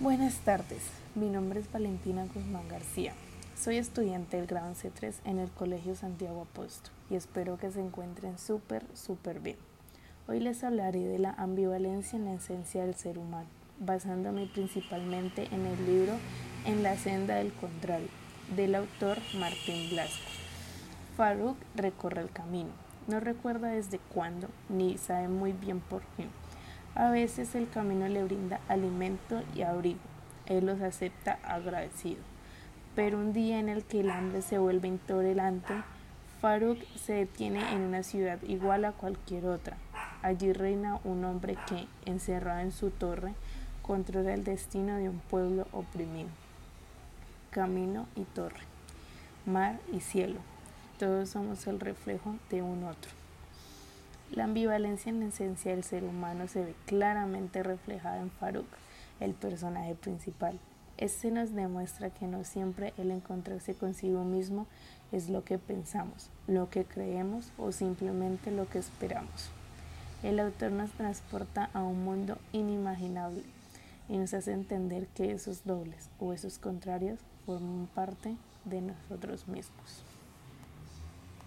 Buenas tardes, mi nombre es Valentina Guzmán García. Soy estudiante del grado C3 en el Colegio Santiago Apóstol y espero que se encuentren súper, súper bien. Hoy les hablaré de la ambivalencia en la esencia del ser humano, basándome principalmente en el libro En la senda del contrario, del autor Martín Blasco. Farouk recorre el camino, no recuerda desde cuándo ni sabe muy bien por qué a veces el camino le brinda alimento y abrigo. Él los acepta agradecido. Pero un día en el que el hambre se vuelve intolerante, Farouk se detiene en una ciudad igual a cualquier otra. Allí reina un hombre que, encerrado en su torre, controla el destino de un pueblo oprimido. Camino y torre, mar y cielo, todos somos el reflejo de un otro. La ambivalencia en la esencia del ser humano se ve claramente reflejada en Farouk, el personaje principal. Este nos demuestra que no siempre el encontrarse consigo mismo es lo que pensamos, lo que creemos o simplemente lo que esperamos. El autor nos transporta a un mundo inimaginable y nos hace entender que esos dobles o esos contrarios forman parte de nosotros mismos.